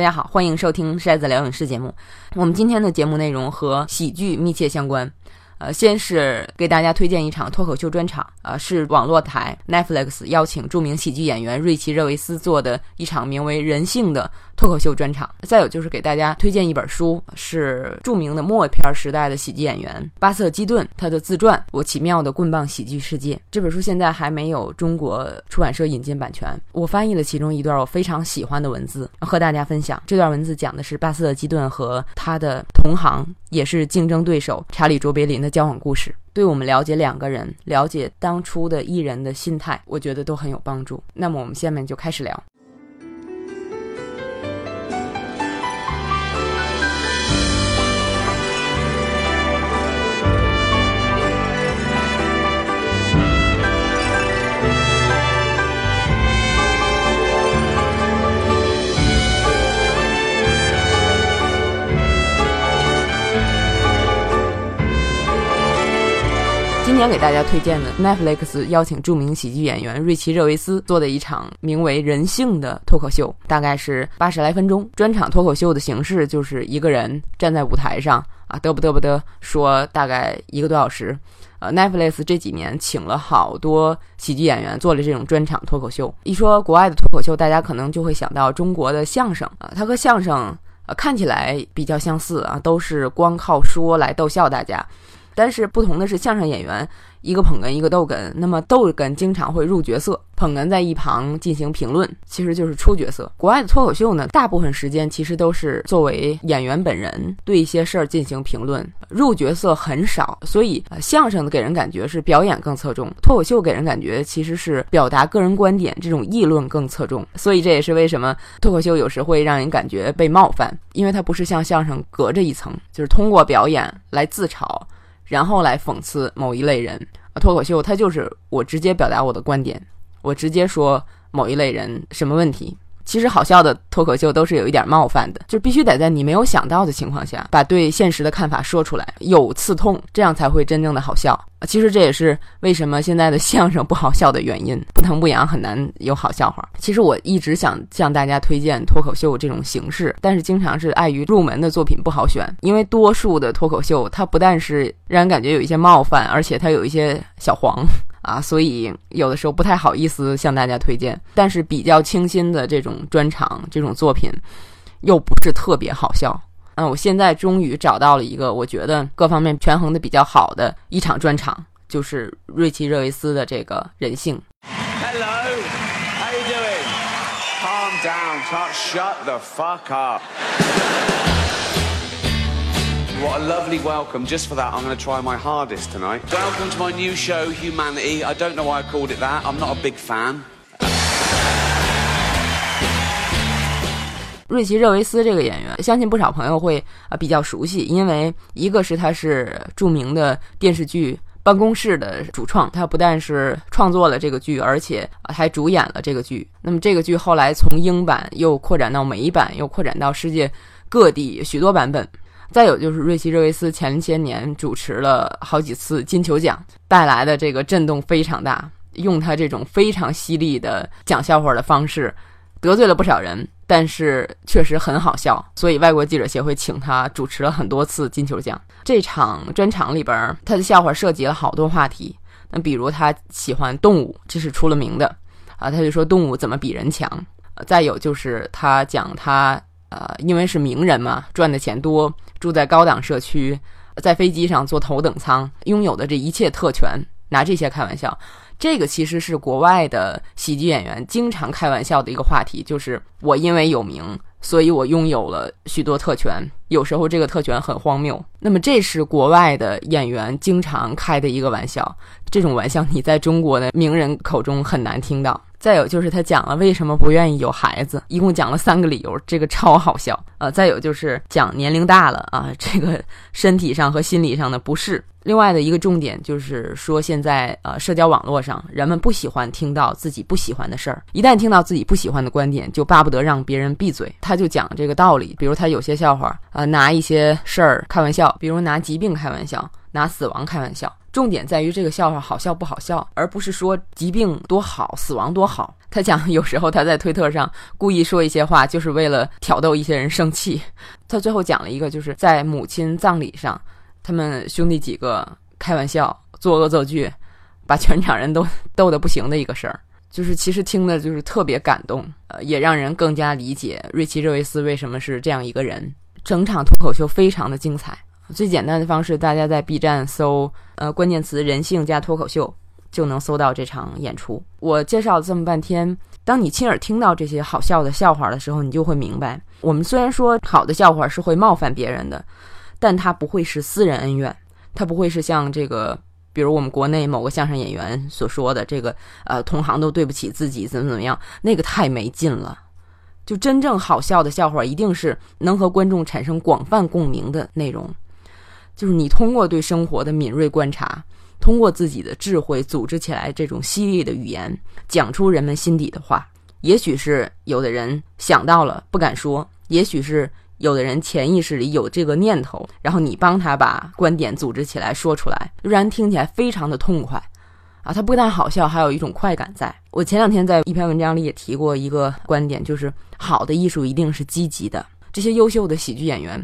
大家好，欢迎收听筛子聊影视节目。我们今天的节目内容和喜剧密切相关。呃，先是给大家推荐一场脱口秀专场，呃，是网络台 Netflix 邀请著名喜剧演员瑞奇·热维斯做的一场名为《人性》的脱口秀专场。再有就是给大家推荐一本书，是著名的默片时代的喜剧演员巴瑟·基顿他的自传《我奇妙的棍棒喜剧世界》。这本书现在还没有中国出版社引进版权，我翻译了其中一段我非常喜欢的文字和大家分享。这段文字讲的是巴瑟·基顿和他的同行，也是竞争对手查理·卓别林的。交往故事对我们了解两个人、了解当初的艺人的心态，我觉得都很有帮助。那么，我们下面就开始聊。今天给大家推荐的 Netflix 邀请著名喜剧演员瑞奇·热维斯做的一场名为《人性》的脱口秀，大概是八十来分钟。专场脱口秀的形式就是一个人站在舞台上啊，嘚不嘚不嘚说大概一个多小时。呃，Netflix 这几年请了好多喜剧演员做了这种专场脱口秀。一说国外的脱口秀，大家可能就会想到中国的相声啊，它和相声呃看起来比较相似啊，都是光靠说来逗笑大家。但是不同的是，相声演员一个捧哏，一个逗哏。那么逗哏经常会入角色，捧哏在一旁进行评论，其实就是出角色。国外的脱口秀呢，大部分时间其实都是作为演员本人对一些事儿进行评论，入角色很少。所以相声的给人感觉是表演更侧重，脱口秀给人感觉其实是表达个人观点，这种议论更侧重。所以这也是为什么脱口秀有时会让人感觉被冒犯，因为它不是像相声隔着一层，就是通过表演来自嘲。然后来讽刺某一类人，脱口秀它就是我直接表达我的观点，我直接说某一类人什么问题。其实好笑的脱口秀都是有一点冒犯的，就必须得在你没有想到的情况下，把对现实的看法说出来，有刺痛，这样才会真正的好笑。其实这也是为什么现在的相声不好笑的原因，不疼不痒很难有好笑话。其实我一直想向大家推荐脱口秀这种形式，但是经常是碍于入门的作品不好选，因为多数的脱口秀它不但是让人感觉有一些冒犯，而且它有一些小黄。啊，所以有的时候不太好意思向大家推荐，但是比较清新的这种专场这种作品，又不是特别好笑。嗯，我现在终于找到了一个我觉得各方面权衡的比较好的一场专场，就是瑞奇·热维斯的这个人性。Hello，how you doing？Calm down，shut the fuck up。What a lovely welcome. Just for that, I'm going to try my hardest tonight. Welcome to my new show, Humanity. I don't know why I called it that. I'm not a big fan. 瑞奇·热维斯这个演员，相信不少朋友会啊比较熟悉，因为一个是他是著名的电视剧《办公室》的主创，他不但是创作了这个剧，而且还主演了这个剧。那么这个剧后来从英版又扩展到美版，又扩展到世界各地许多版本。再有就是瑞奇·热维斯前些年主持了好几次金球奖，带来的这个震动非常大。用他这种非常犀利的讲笑话的方式，得罪了不少人，但是确实很好笑。所以外国记者协会请他主持了很多次金球奖。这场专场里边，他的笑话涉及了好多话题。那比如他喜欢动物，这是出了名的啊，他就说动物怎么比人强。再有就是他讲他呃，因为是名人嘛，赚的钱多。住在高档社区，在飞机上坐头等舱，拥有的这一切特权，拿这些开玩笑，这个其实是国外的喜剧演员经常开玩笑的一个话题，就是我因为有名，所以我拥有了许多特权，有时候这个特权很荒谬。那么这是国外的演员经常开的一个玩笑，这种玩笑你在中国的名人口中很难听到。再有就是他讲了为什么不愿意有孩子，一共讲了三个理由，这个超好笑。呃，再有就是讲年龄大了啊，这个身体上和心理上的不适。另外的一个重点就是说，现在呃社交网络上人们不喜欢听到自己不喜欢的事儿，一旦听到自己不喜欢的观点，就巴不得让别人闭嘴。他就讲这个道理，比如他有些笑话，呃拿一些事儿开玩笑，比如拿疾病开玩笑，拿死亡开玩笑。重点在于这个笑话好笑不好笑，而不是说疾病多好、死亡多好。他讲有时候他在推特上故意说一些话，就是为了挑逗一些人生气。他最后讲了一个，就是在母亲葬礼上，他们兄弟几个开玩笑、做恶作剧，把全场人都逗得不行的一个事儿。就是其实听的就是特别感动，呃，也让人更加理解瑞奇·热维斯为什么是这样一个人。整场脱口秀非常的精彩。最简单的方式，大家在 B 站搜呃关键词“人性加脱口秀”，就能搜到这场演出。我介绍了这么半天，当你亲耳听到这些好笑的笑话的时候，你就会明白，我们虽然说好的笑话是会冒犯别人的，但它不会是私人恩怨，它不会是像这个，比如我们国内某个相声演员所说的这个，呃，同行都对不起自己，怎么怎么样，那个太没劲了。就真正好笑的笑话，一定是能和观众产生广泛共鸣的内容。就是你通过对生活的敏锐观察，通过自己的智慧组织起来这种犀利的语言，讲出人们心底的话。也许是有的人想到了不敢说，也许是有的人潜意识里有这个念头，然后你帮他把观点组织起来说出来，让人听起来非常的痛快。啊，他不但好笑，还有一种快感。在我前两天在一篇文章里也提过一个观点，就是好的艺术一定是积极的。这些优秀的喜剧演员。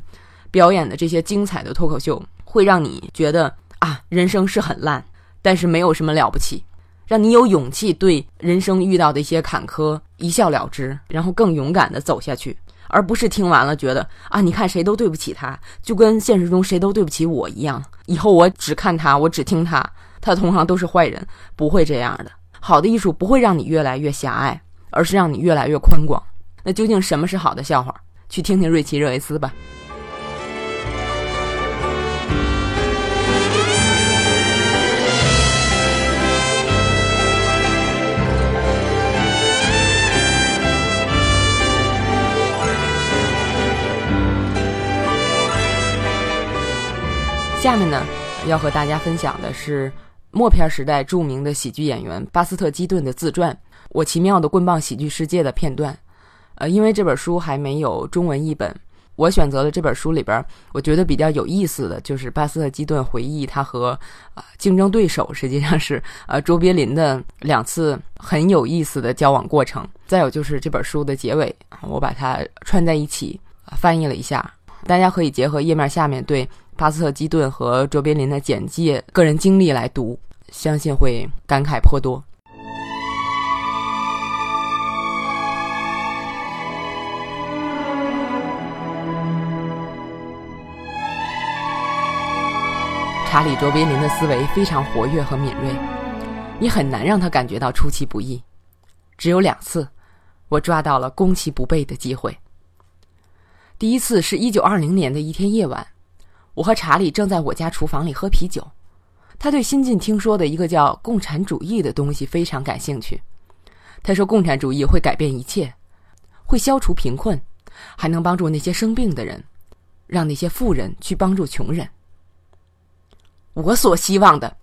表演的这些精彩的脱口秀，会让你觉得啊，人生是很烂，但是没有什么了不起，让你有勇气对人生遇到的一些坎坷一笑了之，然后更勇敢的走下去，而不是听完了觉得啊，你看谁都对不起他，就跟现实中谁都对不起我一样，以后我只看他，我只听他，他的同行都是坏人，不会这样的。好的艺术不会让你越来越狭隘，而是让你越来越宽广。那究竟什么是好的笑话？去听听瑞奇·热维斯吧。下面呢，要和大家分享的是默片时代著名的喜剧演员巴斯特·基顿的自传《我奇妙的棍棒喜剧世界》的片段。呃，因为这本书还没有中文译本，我选择了这本书里边我觉得比较有意思的就是巴斯特·基顿回忆他和啊竞争对手实际上是呃卓别林的两次很有意思的交往过程。再有就是这本书的结尾，我把它串在一起翻译了一下，大家可以结合页面下面对。巴斯特·基顿和卓别林的简介、个人经历来读，相信会感慨颇多。查理·卓别林的思维非常活跃和敏锐，你很难让他感觉到出其不意。只有两次，我抓到了攻其不备的机会。第一次是一九二零年的一天夜晚。我和查理正在我家厨房里喝啤酒，他对新近听说的一个叫共产主义的东西非常感兴趣。他说，共产主义会改变一切，会消除贫困，还能帮助那些生病的人，让那些富人去帮助穷人。我所希望的，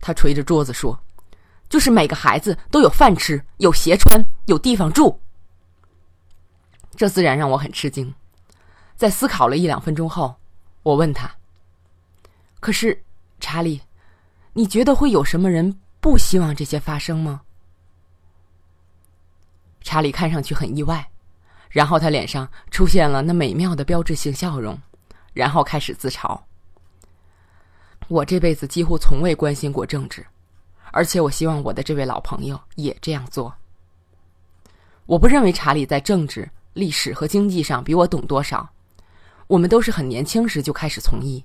他捶着桌子说，就是每个孩子都有饭吃，有鞋穿，有地方住。这自然让我很吃惊。在思考了一两分钟后。我问他：“可是，查理，你觉得会有什么人不希望这些发生吗？”查理看上去很意外，然后他脸上出现了那美妙的标志性笑容，然后开始自嘲：“我这辈子几乎从未关心过政治，而且我希望我的这位老朋友也这样做。我不认为查理在政治、历史和经济上比我懂多少。”我们都是很年轻时就开始从医，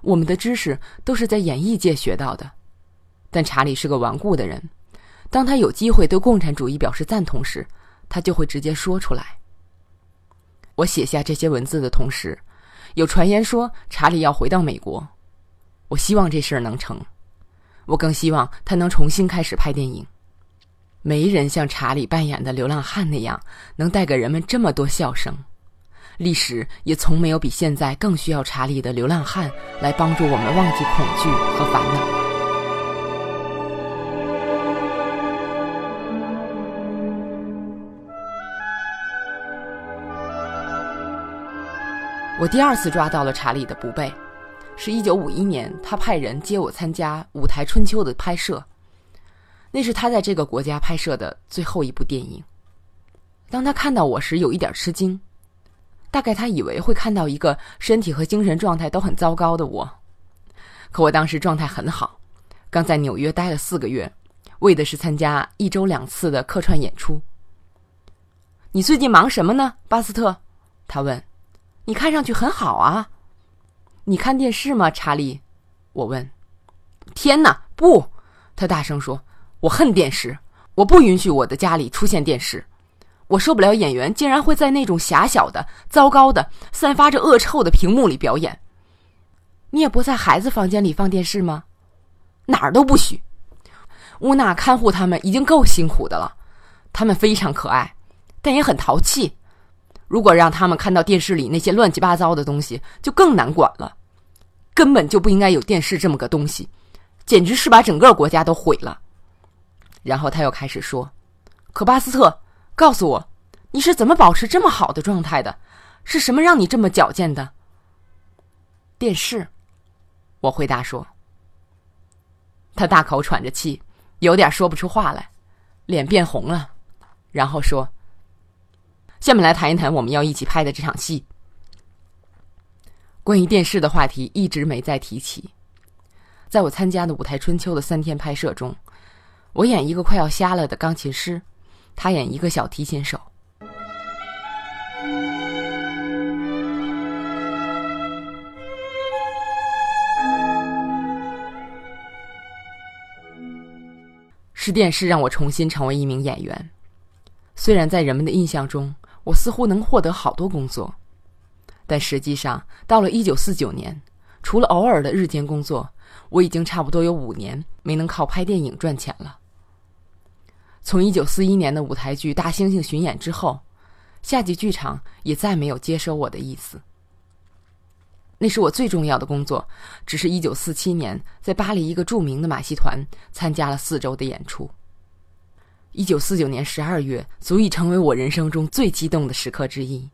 我们的知识都是在演艺界学到的。但查理是个顽固的人，当他有机会对共产主义表示赞同时，他就会直接说出来。我写下这些文字的同时，有传言说查理要回到美国，我希望这事儿能成。我更希望他能重新开始拍电影。没人像查理扮演的流浪汉那样，能带给人们这么多笑声。历史也从没有比现在更需要查理的流浪汉来帮助我们忘记恐惧和烦恼。我第二次抓到了查理的不备，是一九五一年，他派人接我参加《舞台春秋》的拍摄，那是他在这个国家拍摄的最后一部电影。当他看到我时，有一点吃惊，大概他以为会看到一个身体和精神状态都很糟糕的我。可我当时状态很好，刚在纽约待了四个月，为的是参加一周两次的客串演出。你最近忙什么呢，巴斯特？他问。你看上去很好啊。你看电视吗，查理？我问。天哪，不！他大声说。我恨电视，我不允许我的家里出现电视。我受不了演员竟然会在那种狭小的、糟糕的、散发着恶臭的屏幕里表演。你也不在孩子房间里放电视吗？哪儿都不许。乌娜看护他们已经够辛苦的了，他们非常可爱，但也很淘气。如果让他们看到电视里那些乱七八糟的东西，就更难管了。根本就不应该有电视这么个东西，简直是把整个国家都毁了。然后他又开始说：“可巴斯特，告诉我，你是怎么保持这么好的状态的？是什么让你这么矫健的？”电视，我回答说。他大口喘着气，有点说不出话来，脸变红了，然后说。下面来谈一谈我们要一起拍的这场戏。关于电视的话题一直没再提起。在我参加的《舞台春秋》的三天拍摄中，我演一个快要瞎了的钢琴师，他演一个小提琴手。是电视让我重新成为一名演员，虽然在人们的印象中。我似乎能获得好多工作，但实际上到了一九四九年，除了偶尔的日间工作，我已经差不多有五年没能靠拍电影赚钱了。从一九四一年的舞台剧《大猩猩》巡演之后，夏季剧场也再没有接收我的意思。那是我最重要的工作，只是一九四七年在巴黎一个著名的马戏团参加了四周的演出。一九四九年十二月，足以成为我人生中最激动的时刻之一。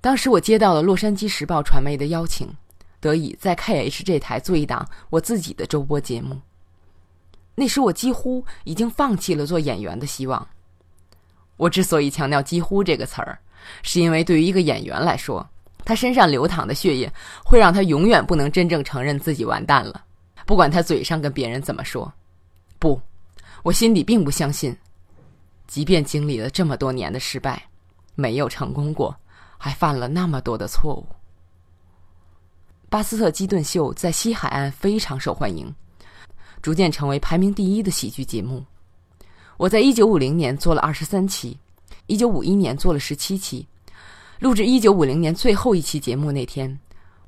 当时我接到了《洛杉矶时报》传媒的邀请，得以在 KH 这台做一档我自己的周播节目。那时我几乎已经放弃了做演员的希望。我之所以强调“几乎”这个词儿，是因为对于一个演员来说，他身上流淌的血液会让他永远不能真正承认自己完蛋了，不管他嘴上跟别人怎么说。不。我心里并不相信，即便经历了这么多年的失败，没有成功过，还犯了那么多的错误。巴斯特基顿秀在西海岸非常受欢迎，逐渐成为排名第一的喜剧节目。我在一九五零年做了二十三期，一九五一年做了十七期。录制一九五零年最后一期节目那天，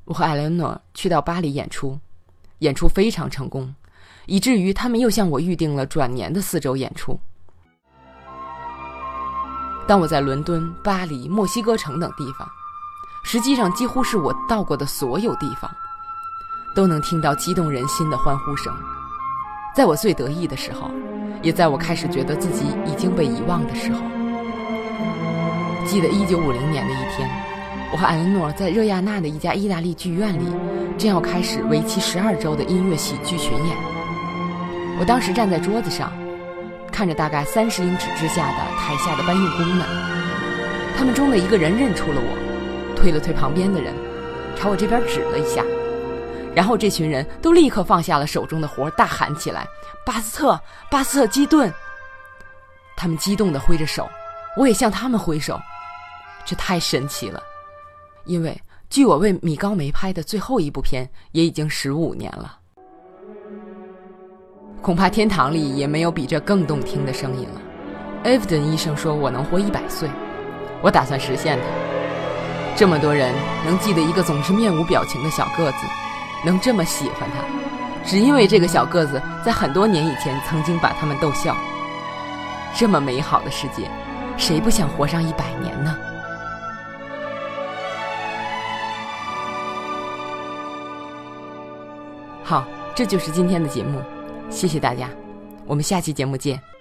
我和艾伦诺去到巴黎演出，演出非常成功。以至于他们又向我预定了转年的四周演出。当我在伦敦、巴黎、墨西哥城等地方，实际上几乎是我到过的所有地方，都能听到激动人心的欢呼声。在我最得意的时候，也在我开始觉得自己已经被遗忘的时候。记得一九五零年的一天，我和艾诺在热亚纳的一家意大利剧院里，正要开始为期十二周的音乐喜剧巡演。我当时站在桌子上，看着大概三十英尺之下的台下的搬运工们。他们中的一个人认出了我，推了推旁边的人，朝我这边指了一下。然后这群人都立刻放下了手中的活，大喊起来：“巴斯特，巴斯特基顿！”他们激动地挥着手，我也向他们挥手。这太神奇了，因为距我为米高梅拍的最后一部片也已经十五年了。恐怕天堂里也没有比这更动听的声音了。艾弗顿医生说：“我能活一百岁，我打算实现它。”这么多人能记得一个总是面无表情的小个子，能这么喜欢他，只因为这个小个子在很多年以前曾经把他们逗笑。这么美好的世界，谁不想活上一百年呢？好，这就是今天的节目。谢谢大家，我们下期节目见。